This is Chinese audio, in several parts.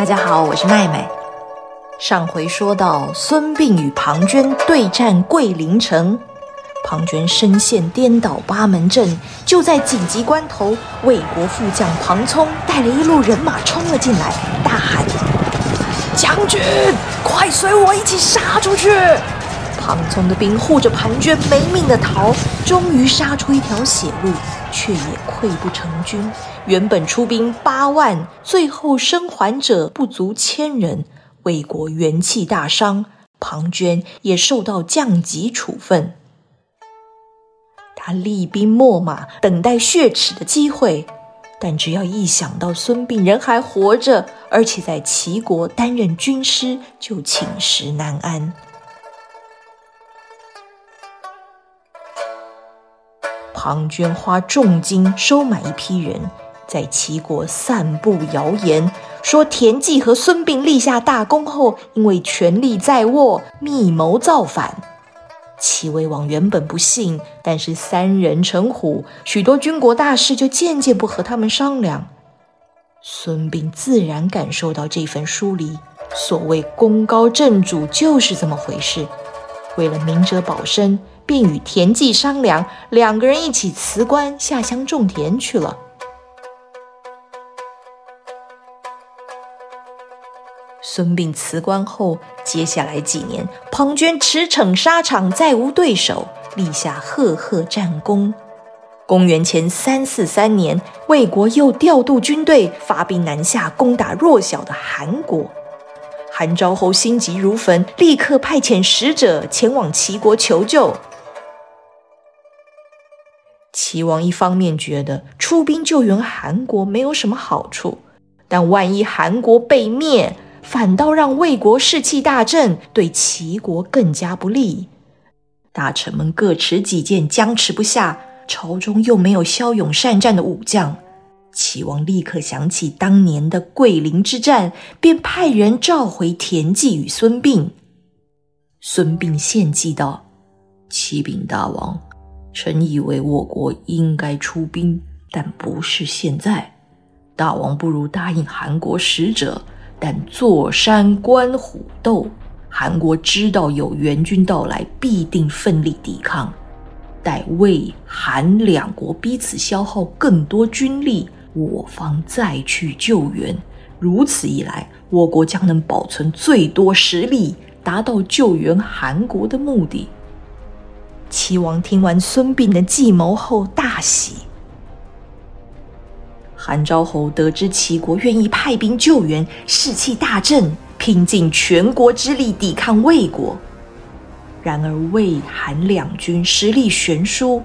大家好，我是麦麦。上回说到孙膑与庞涓对战桂林城，庞涓身陷颠倒八门阵，就在紧急关头，魏国副将庞聪带了一路人马冲了进来，大喊：“将军，快随我一起杀出去！”庞聪的兵护着庞涓没命的逃，终于杀出一条血路，却也溃不成军。原本出兵八万，最后生还者不足千人，魏国元气大伤，庞涓也受到降级处分。他厉兵秣马，等待血耻的机会，但只要一想到孙膑人还活着，而且在齐国担任军师，就寝食难安。庞涓花重金收买一批人。在齐国散布谣言，说田忌和孙膑立下大功后，因为权力在握，密谋造反。齐威王原本不信，但是三人成虎，许多军国大事就渐渐不和他们商量。孙膑自然感受到这份疏离。所谓功高震主，就是这么回事。为了明哲保身，便与田忌商量，两个人一起辞官下乡种田去了。孙膑辞官后，接下来几年，庞涓驰骋沙场，再无对手，立下赫赫战功。公元前三四三年，魏国又调度军队发兵南下，攻打弱小的韩国。韩昭侯心急如焚，立刻派遣使者前往齐国求救。齐王一方面觉得出兵救援韩国没有什么好处，但万一韩国被灭，反倒让魏国士气大振，对齐国更加不利。大臣们各持己见，僵持不下。朝中又没有骁勇善战的武将，齐王立刻想起当年的桂林之战，便派人召回田忌与孙膑。孙膑献计道：“启禀大王，臣以为我国应该出兵，但不是现在。大王不如答应韩国使者。”但坐山观虎斗，韩国知道有援军到来，必定奋力抵抗。待魏、韩两国彼此消耗更多军力，我方再去救援。如此一来，我国将能保存最多实力，达到救援韩国的目的。齐王听完孙膑的计谋后大喜。韩昭侯得知齐国愿意派兵救援，士气大振，拼尽全国之力抵抗魏国。然而魏、韩两军实力悬殊，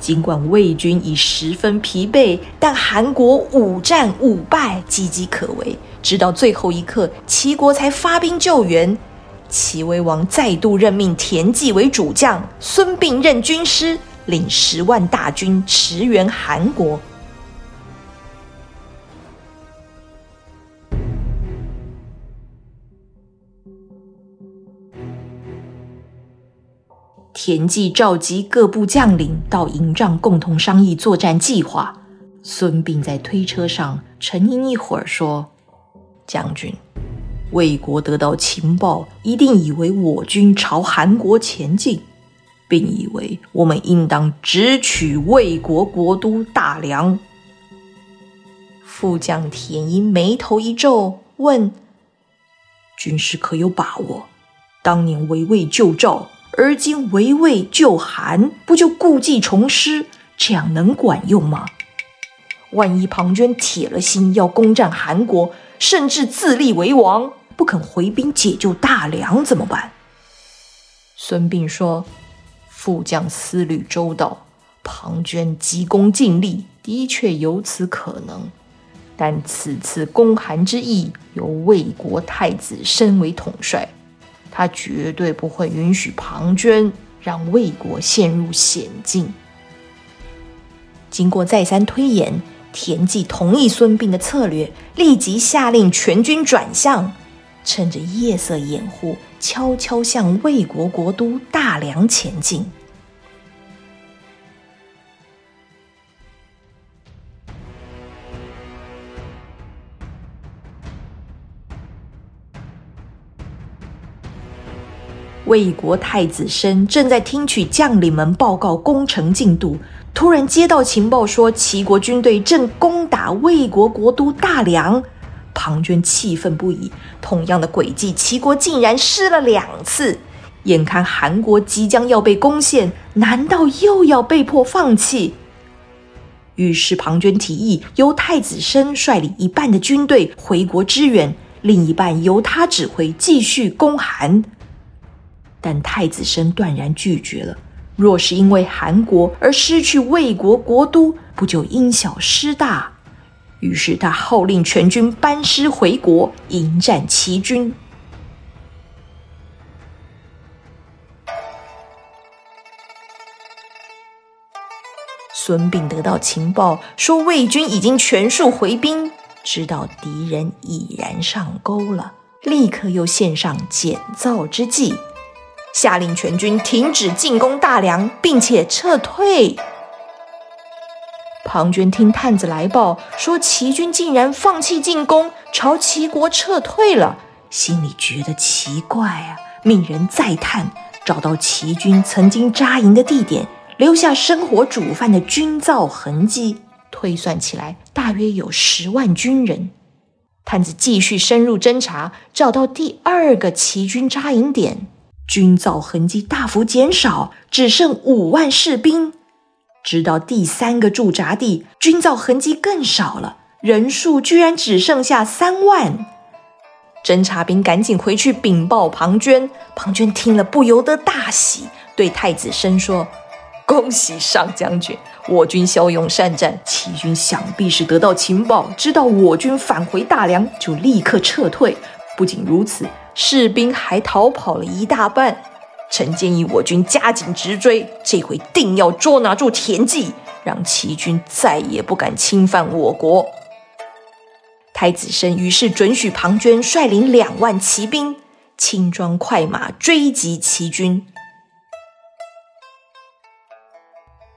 尽管魏军已十分疲惫，但韩国五战五败，岌岌可危。直到最后一刻，齐国才发兵救援。齐威王再度任命田忌为主将，孙膑任军师，领十万大军驰援韩国。田忌召集各部将领到营帐，共同商议作战计划。孙膑在推车上沉吟一会儿，说：“将军，魏国得到情报，一定以为我军朝韩国前进，并以为我们应当直取魏国国都大梁。”副将田婴眉头一皱，问：“军师可有把握？当年围魏救赵？”而今围魏救韩，不就故技重施？这样能管用吗？万一庞涓铁了心要攻占韩国，甚至自立为王，不肯回兵解救大梁，怎么办？孙膑说：“副将思虑周到，庞涓急功近利，的确有此可能。但此次攻韩之意，由魏国太子身为统帅。”他绝对不会允许庞涓让魏国陷入险境。经过再三推演，田忌同意孙膑的策略，立即下令全军转向，趁着夜色掩护，悄悄向魏国国都大梁前进。魏国太子申正在听取将领们报告攻城进度，突然接到情报说齐国军队正攻打魏国国都大梁。庞涓气愤不已，同样的诡计，齐国竟然失了两次。眼看韩国即将要被攻陷，难道又要被迫放弃？于是庞涓提议，由太子申率领一半的军队回国支援，另一半由他指挥继续攻韩。但太子申断然拒绝了。若是因为韩国而失去魏国国都，不就因小失大？于是他号令全军班师回国，迎战齐军。孙膑得到情报，说魏军已经全数回兵，知道敌人已然上钩了，立刻又献上减灶之计。下令全军停止进攻大梁，并且撤退。庞涓听探子来报说齐军竟然放弃进攻，朝齐国撤退了，心里觉得奇怪啊，命人再探，找到齐军曾经扎营的地点，留下生火煮饭的军灶痕迹，推算起来大约有十万军人。探子继续深入侦查，找到第二个齐军扎营点。军造痕迹大幅减少，只剩五万士兵。直到第三个驻扎地，军造痕迹更少了，人数居然只剩下三万。侦察兵赶紧回去禀报庞涓，庞涓听了不由得大喜，对太子申说：“恭喜上将军，我军骁勇善战，齐军想必是得到情报，知道我军返回大梁，就立刻撤退。不仅如此。”士兵还逃跑了一大半，臣建议我军加紧直追，这回定要捉拿住田忌，让齐军再也不敢侵犯我国。太子申于是准许庞涓率领两万骑兵，轻装快马追击齐军。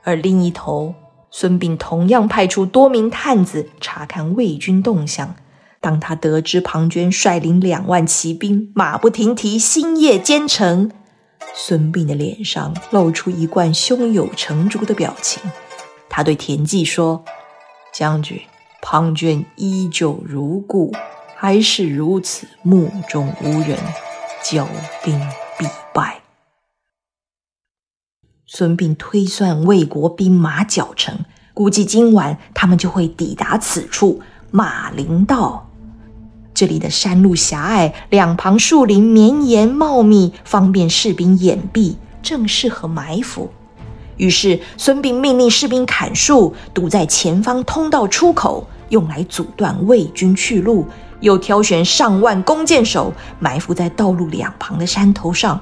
而另一头，孙膑同样派出多名探子查看魏军动向。当他得知庞涓率领两万骑兵马不停蹄星夜兼程，孙膑的脸上露出一贯胸有成竹的表情。他对田忌说：“将军，庞涓依旧如故，还是如此目中无人，骄兵必败。”孙膑推算魏国兵马脚程，估计今晚他们就会抵达此处马陵道。这里的山路狭隘，两旁树林绵延茂密，方便士兵掩蔽，正适合埋伏。于是，孙膑命令士兵砍树，堵在前方通道出口，用来阻断魏军去路；又挑选上万弓箭手，埋伏在道路两旁的山头上。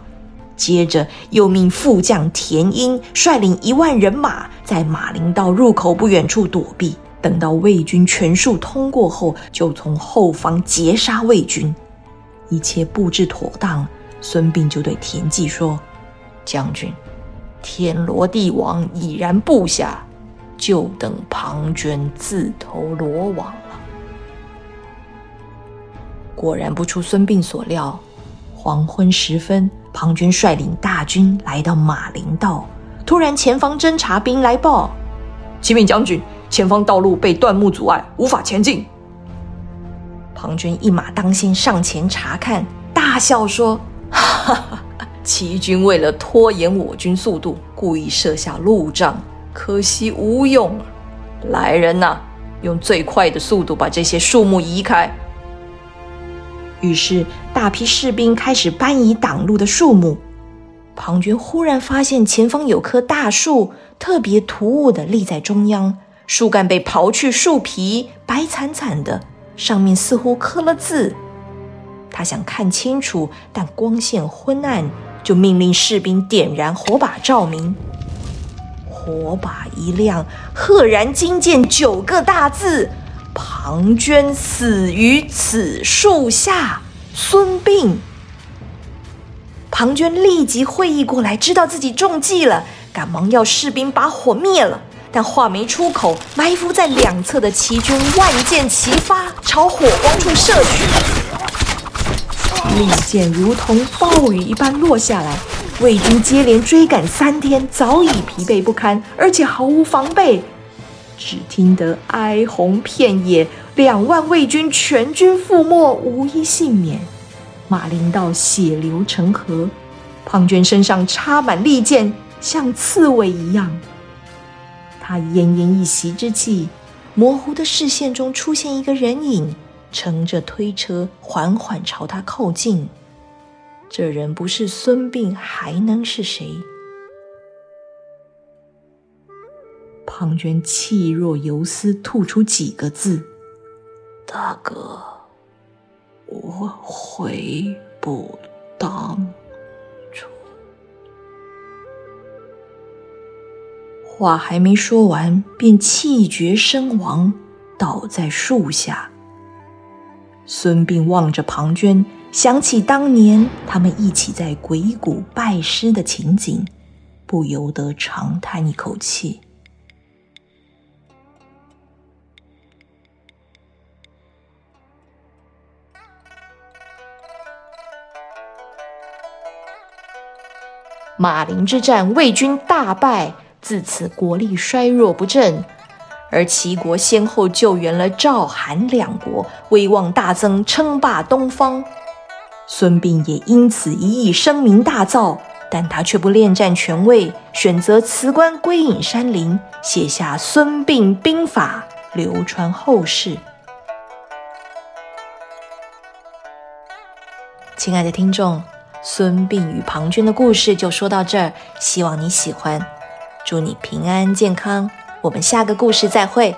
接着，又命副将田婴率领一万人马，在马陵道入口不远处躲避。等到魏军全数通过后，就从后方截杀魏军。一切布置妥当，孙膑就对田忌说：“将军，天罗地网已然布下，就等庞涓自投罗网了。”果然不出孙膑所料，黄昏时分，庞涓率领大军来到马陵道，突然前方侦察兵来报：“启禀将军。”前方道路被断木阻碍，无法前进。庞涓一马当先上前查看，大笑说：“哈哈，齐军为了拖延我军速度，故意设下路障，可惜无用。来人呐，用最快的速度把这些树木移开。”于是大批士兵开始搬移挡路的树木。庞涓忽然发现前方有棵大树，特别突兀的立在中央。树干被刨去，树皮白惨惨的，上面似乎刻了字。他想看清楚，但光线昏暗，就命令士兵点燃火把照明。火把一亮，赫然惊见九个大字：“庞涓死于此树下。”孙膑。庞涓立即会意过来，知道自己中计了，赶忙要士兵把火灭了。但话没出口，埋伏在两侧的齐军万箭齐发，朝火光处射去。利箭如同暴雨一般落下来，魏军接连追赶三天，早已疲惫不堪，而且毫无防备。只听得哀鸿遍野，两万魏军全军覆没，无一幸免。马陵道血流成河，庞涓身上插满利箭，像刺猬一样。他奄奄一息之际，模糊的视线中出现一个人影。乘着推车缓缓朝他靠近，这人不是孙膑，还能是谁？庞涓气若游丝，吐出几个字：“大哥，我悔不当话还没说完，便气绝身亡，倒在树下。孙膑望着庞涓，想起当年他们一起在鬼谷拜师的情景，不由得长叹一口气。马陵之战，魏军大败，自此国力衰弱不振。而齐国先后救援了赵、韩两国，威望大增，称霸东方。孙膑也因此一役声名大噪，但他却不恋战权位，选择辞官归隐山林，写下《孙膑兵法》，流传后世。亲爱的听众，孙膑与庞涓的故事就说到这儿，希望你喜欢，祝你平安健康。我们下个故事再会。